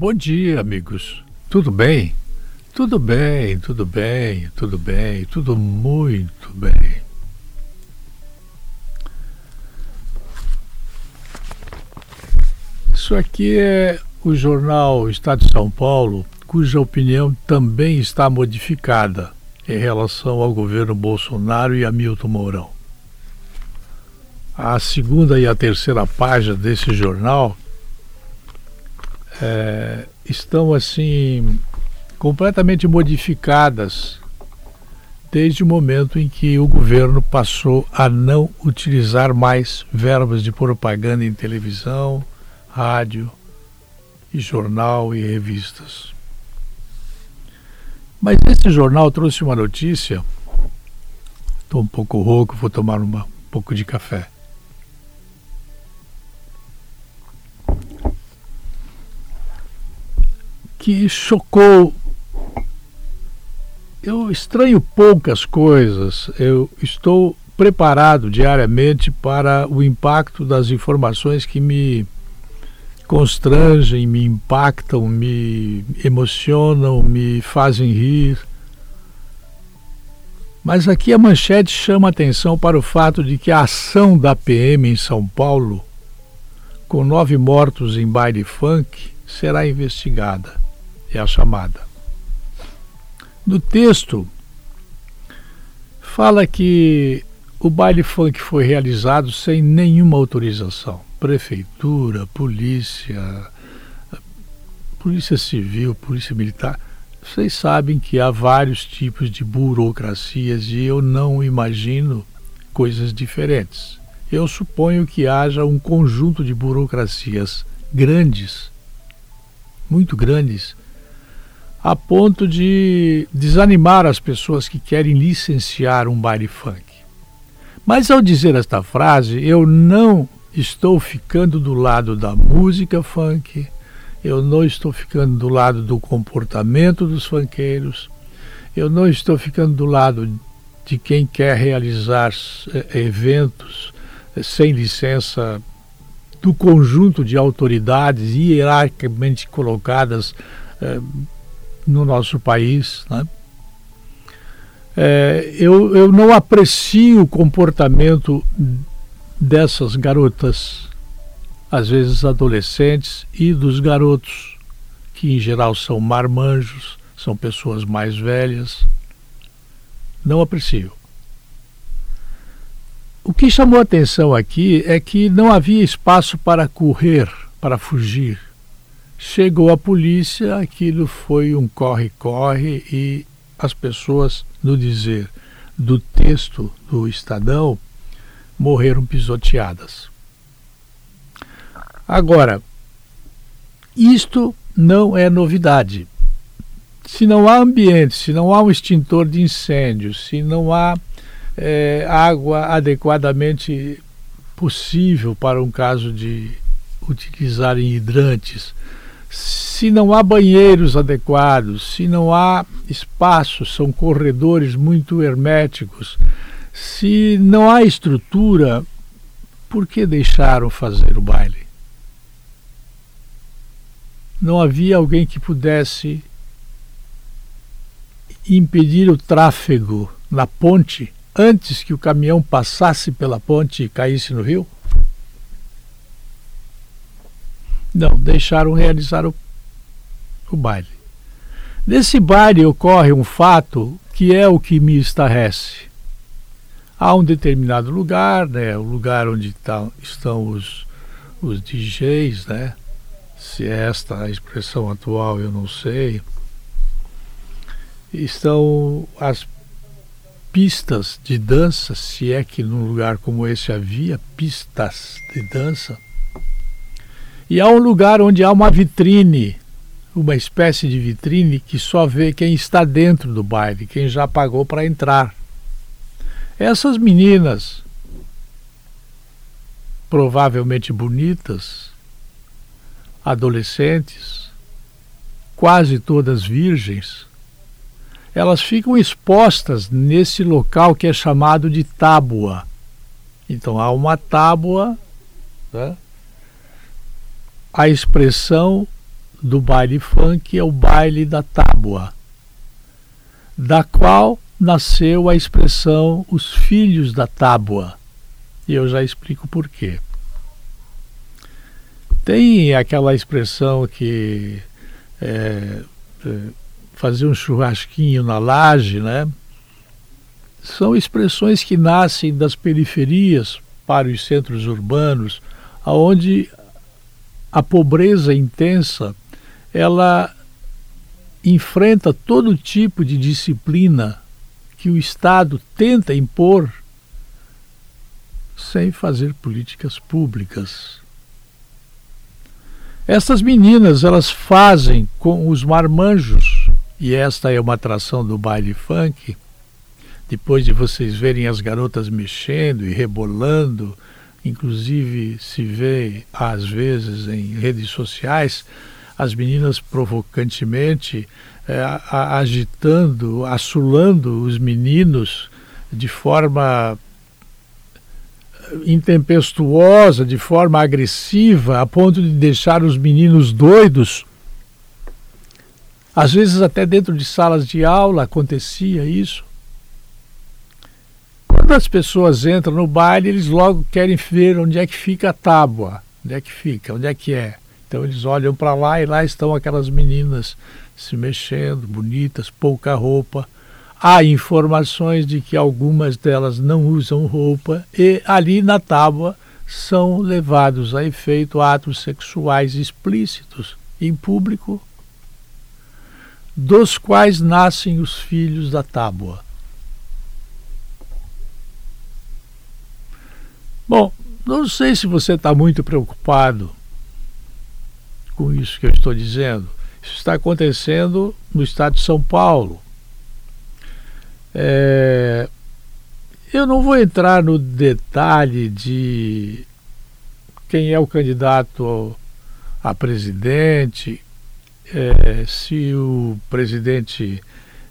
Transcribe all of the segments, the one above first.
Bom dia, amigos. Tudo bem? Tudo bem, tudo bem, tudo bem, tudo muito bem. Isso aqui é o jornal Estado de São Paulo, cuja opinião também está modificada em relação ao governo Bolsonaro e a Milton Mourão. A segunda e a terceira página desse jornal é, estão assim completamente modificadas desde o momento em que o governo passou a não utilizar mais verbas de propaganda em televisão, rádio e jornal e revistas. Mas esse jornal trouxe uma notícia. Estou um pouco rouco, vou tomar uma, um pouco de café. Que chocou. Eu estranho poucas coisas, eu estou preparado diariamente para o impacto das informações que me constrangem, me impactam, me emocionam, me fazem rir. Mas aqui a manchete chama atenção para o fato de que a ação da PM em São Paulo, com nove mortos em baile funk, será investigada é a chamada. No texto, fala que o baile funk foi realizado sem nenhuma autorização. Prefeitura, polícia, polícia civil, polícia militar. Vocês sabem que há vários tipos de burocracias e eu não imagino coisas diferentes. Eu suponho que haja um conjunto de burocracias grandes, muito grandes, a ponto de desanimar as pessoas que querem licenciar um baile funk. Mas ao dizer esta frase, eu não estou ficando do lado da música funk, eu não estou ficando do lado do comportamento dos funkeiros, eu não estou ficando do lado de quem quer realizar eh, eventos eh, sem licença do conjunto de autoridades hierarquicamente colocadas eh, no nosso país. Né? É, eu, eu não aprecio o comportamento dessas garotas, às vezes adolescentes, e dos garotos, que em geral são marmanjos, são pessoas mais velhas. Não aprecio. O que chamou a atenção aqui é que não havia espaço para correr, para fugir. Chegou a polícia, aquilo foi um corre-corre e as pessoas, no dizer do texto do Estadão, morreram pisoteadas. Agora, isto não é novidade. Se não há ambiente, se não há um extintor de incêndio, se não há é, água adequadamente possível para um caso de utilizarem hidrantes, se não há banheiros adequados, se não há espaços, são corredores muito herméticos, se não há estrutura, por que deixaram fazer o baile? Não havia alguém que pudesse impedir o tráfego na ponte antes que o caminhão passasse pela ponte e caísse no rio? Não, deixaram realizar o, o baile. Nesse baile ocorre um fato que é o que me estarrece. Há um determinado lugar, né, o lugar onde tá, estão os, os DJs, né? Se é esta a expressão atual, eu não sei. Estão as pistas de dança, se é que num lugar como esse havia pistas de dança e há um lugar onde há uma vitrine, uma espécie de vitrine que só vê quem está dentro do baile, quem já pagou para entrar. Essas meninas, provavelmente bonitas, adolescentes, quase todas virgens, elas ficam expostas nesse local que é chamado de tábua. Então há uma tábua, né? A expressão do baile funk é o baile da tábua, da qual nasceu a expressão os filhos da tábua. E eu já explico por quê. Tem aquela expressão que é, é, fazer um churrasquinho na laje, né? São expressões que nascem das periferias para os centros urbanos, aonde a pobreza intensa ela enfrenta todo tipo de disciplina que o Estado tenta impor sem fazer políticas públicas. Essas meninas, elas fazem com os marmanjos, e esta é uma atração do baile funk, depois de vocês verem as garotas mexendo e rebolando, inclusive se vê às vezes em redes sociais as meninas provocantemente é, agitando, assulando os meninos de forma intempestuosa, de forma agressiva, a ponto de deixar os meninos doidos. Às vezes, até dentro de salas de aula acontecia isso. Quando as pessoas entram no baile, eles logo querem ver onde é que fica a tábua, onde é que fica, onde é que é. Então eles olham para lá e lá estão aquelas meninas se mexendo, bonitas, pouca roupa há informações de que algumas delas não usam roupa e ali na tábua são levados a efeito atos sexuais explícitos em público, dos quais nascem os filhos da tábua. Bom, não sei se você está muito preocupado com isso que eu estou dizendo. Isso está acontecendo no estado de São Paulo é, eu não vou entrar no detalhe de quem é o candidato a presidente, é, se o presidente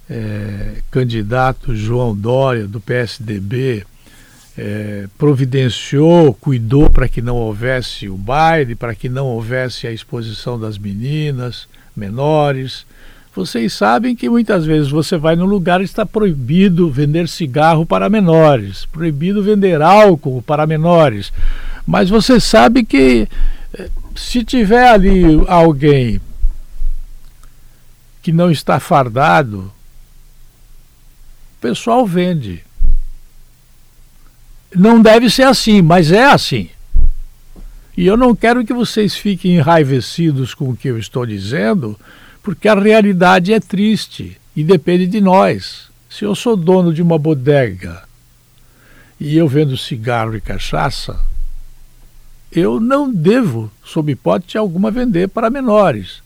é, candidato João Dória, do PSDB, é, providenciou, cuidou para que não houvesse o baile, para que não houvesse a exposição das meninas menores. Vocês sabem que muitas vezes você vai num lugar e está proibido vender cigarro para menores, proibido vender álcool para menores. Mas você sabe que eh, se tiver ali alguém que não está fardado, o pessoal vende. Não deve ser assim, mas é assim. E eu não quero que vocês fiquem enraivecidos com o que eu estou dizendo, porque a realidade é triste e depende de nós. Se eu sou dono de uma bodega e eu vendo cigarro e cachaça, eu não devo, sob hipótese alguma, vender para menores.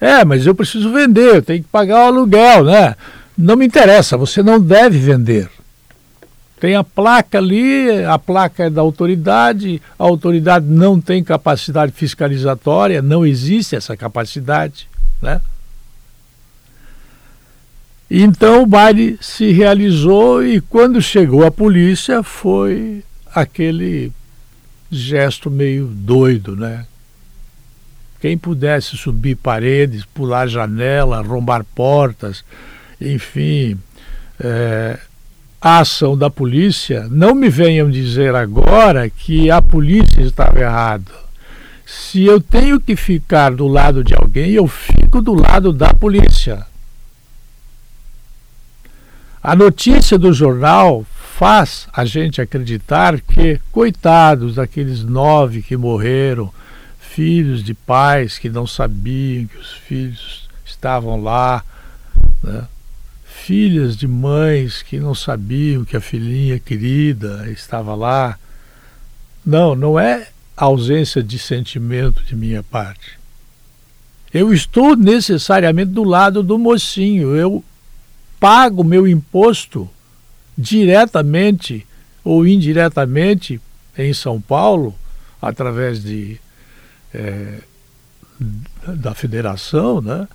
É, mas eu preciso vender, eu tenho que pagar o aluguel, né? Não me interessa, você não deve vender. Tem a placa ali, a placa é da autoridade, a autoridade não tem capacidade fiscalizatória, não existe essa capacidade. Né? Então o baile se realizou e quando chegou a polícia foi aquele gesto meio doido, né? Quem pudesse subir paredes, pular janela, arrombar portas, enfim, é, a ação da polícia, não me venham dizer agora que a polícia estava errada. Se eu tenho que ficar do lado de alguém, eu fico do lado da polícia. A notícia do jornal faz a gente acreditar que, coitados daqueles nove que morreram, filhos de pais que não sabiam que os filhos estavam lá, né? Filhas de mães que não sabiam que a filhinha querida estava lá. Não, não é ausência de sentimento de minha parte. Eu estou necessariamente do lado do mocinho. Eu pago meu imposto diretamente ou indiretamente em São Paulo, através de, é, da federação, né,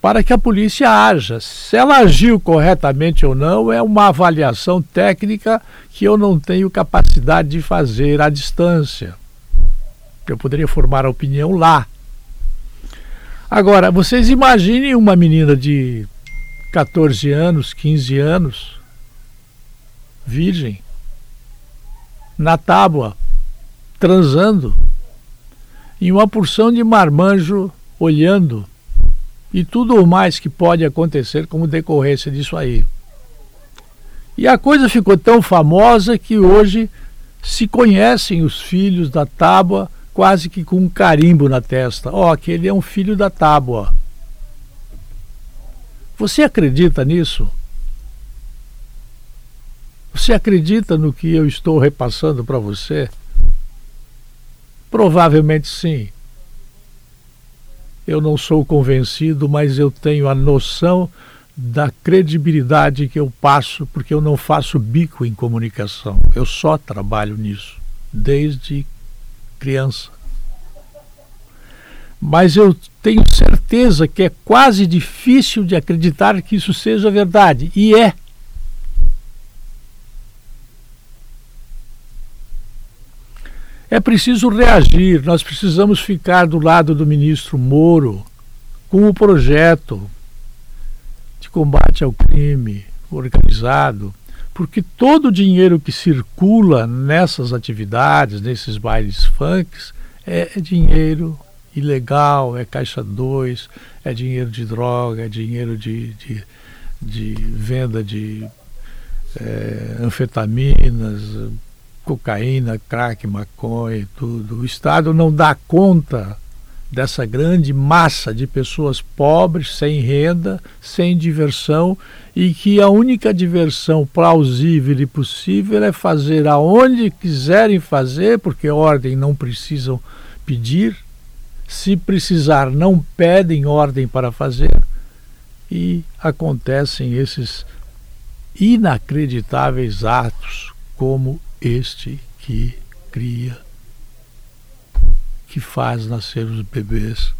para que a polícia haja. Se ela agiu corretamente ou não, é uma avaliação técnica que eu não tenho capacidade de fazer à distância. Eu poderia formar a opinião lá. Agora, vocês imaginem uma menina de 14 anos, 15 anos, virgem, na tábua, transando, e uma porção de marmanjo olhando, e tudo o mais que pode acontecer como decorrência disso aí. E a coisa ficou tão famosa que hoje se conhecem os filhos da tábua quase que com um carimbo na testa. Ó, oh, aquele é um filho da tábua. Você acredita nisso? Você acredita no que eu estou repassando para você? Provavelmente sim. Eu não sou convencido, mas eu tenho a noção da credibilidade que eu passo, porque eu não faço bico em comunicação. Eu só trabalho nisso, desde criança. Mas eu tenho certeza que é quase difícil de acreditar que isso seja verdade. E é. É preciso reagir, nós precisamos ficar do lado do ministro Moro com o projeto de combate ao crime organizado, porque todo o dinheiro que circula nessas atividades, nesses bailes funks, é, dinheiro ilegal, é caixa 2, é dinheiro de droga, é dinheiro de, de, de venda de é, anfetaminas, cocaína, crack, maconha e tudo. O Estado não dá conta dessa grande massa de pessoas pobres, sem renda, sem diversão e que a única diversão plausível e possível é fazer aonde quiserem fazer, porque ordem não precisam pedir, se precisar não pedem ordem para fazer e acontecem esses inacreditáveis atos como este que cria que faz nascer os bebês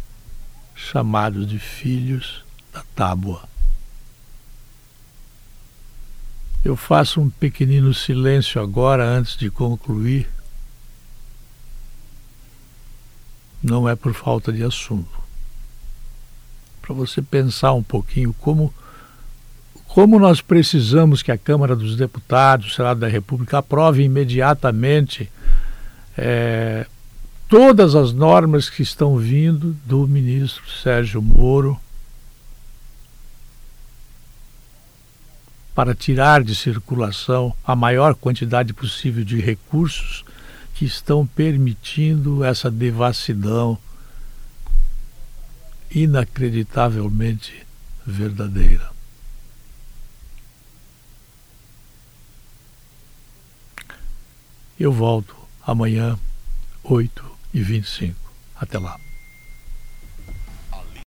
chamados de filhos da tábua. Eu faço um pequenino silêncio agora antes de concluir. Não é por falta de assunto. Para você pensar um pouquinho como como nós precisamos que a Câmara dos Deputados, o Senado da República, aprove imediatamente é, todas as normas que estão vindo do ministro Sérgio Moro para tirar de circulação a maior quantidade possível de recursos que estão permitindo essa devassidão inacreditavelmente verdadeira. Eu volto amanhã, oito e 25. Até lá.